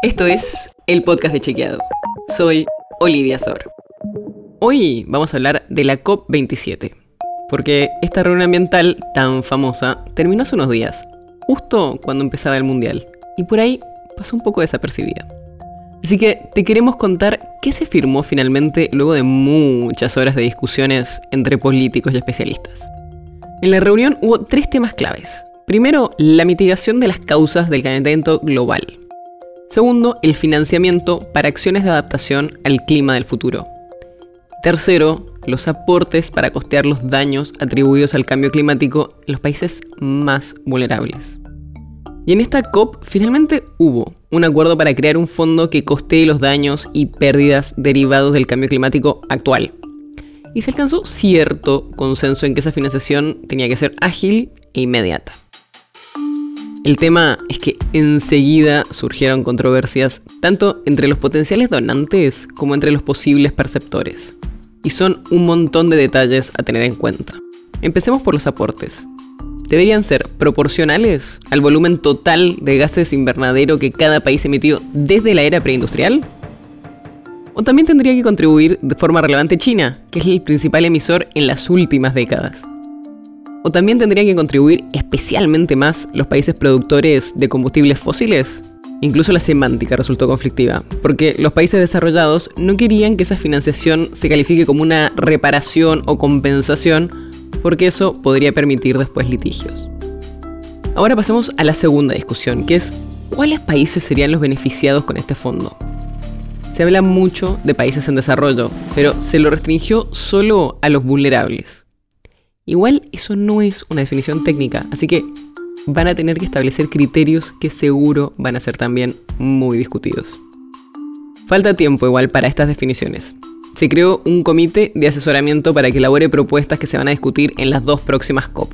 Esto es el podcast de Chequeado. Soy Olivia Sor. Hoy vamos a hablar de la COP27, porque esta reunión ambiental tan famosa terminó hace unos días, justo cuando empezaba el Mundial, y por ahí pasó un poco desapercibida. Así que te queremos contar qué se firmó finalmente luego de muchas horas de discusiones entre políticos y especialistas. En la reunión hubo tres temas claves. Primero, la mitigación de las causas del calentamiento global. Segundo, el financiamiento para acciones de adaptación al clima del futuro. Tercero, los aportes para costear los daños atribuidos al cambio climático en los países más vulnerables. Y en esta COP finalmente hubo un acuerdo para crear un fondo que costee los daños y pérdidas derivados del cambio climático actual. Y se alcanzó cierto consenso en que esa financiación tenía que ser ágil e inmediata. El tema es que enseguida surgieron controversias tanto entre los potenciales donantes como entre los posibles perceptores. Y son un montón de detalles a tener en cuenta. Empecemos por los aportes. ¿Deberían ser proporcionales al volumen total de gases invernadero que cada país emitió desde la era preindustrial? ¿O también tendría que contribuir de forma relevante China, que es el principal emisor en las últimas décadas? ¿O también tendrían que contribuir especialmente más los países productores de combustibles fósiles? Incluso la semántica resultó conflictiva, porque los países desarrollados no querían que esa financiación se califique como una reparación o compensación, porque eso podría permitir después litigios. Ahora pasemos a la segunda discusión, que es ¿cuáles países serían los beneficiados con este fondo? Se habla mucho de países en desarrollo, pero se lo restringió solo a los vulnerables. Igual eso no es una definición técnica, así que van a tener que establecer criterios que seguro van a ser también muy discutidos. Falta tiempo igual para estas definiciones. Se creó un comité de asesoramiento para que elabore propuestas que se van a discutir en las dos próximas COP.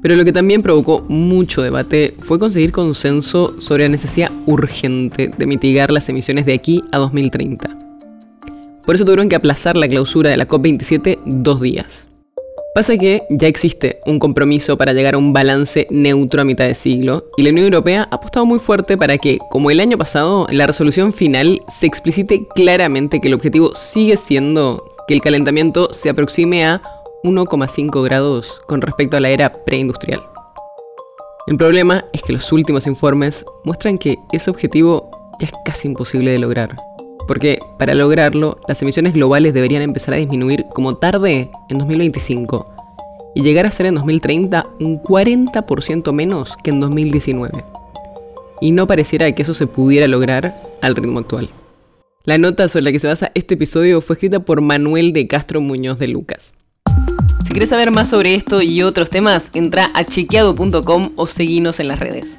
Pero lo que también provocó mucho debate fue conseguir consenso sobre la necesidad urgente de mitigar las emisiones de aquí a 2030. Por eso tuvieron que aplazar la clausura de la COP27 dos días. Pasa que ya existe un compromiso para llegar a un balance neutro a mitad de siglo y la Unión Europea ha apostado muy fuerte para que, como el año pasado, la resolución final se explicite claramente que el objetivo sigue siendo que el calentamiento se aproxime a 1,5 grados con respecto a la era preindustrial. El problema es que los últimos informes muestran que ese objetivo ya es casi imposible de lograr porque para lograrlo las emisiones globales deberían empezar a disminuir como tarde en 2025 y llegar a ser en 2030 un 40% menos que en 2019. Y no pareciera que eso se pudiera lograr al ritmo actual. La nota sobre la que se basa este episodio fue escrita por Manuel de Castro Muñoz de Lucas. Si quieres saber más sobre esto y otros temas, entra a chequeado.com o seguinos en las redes.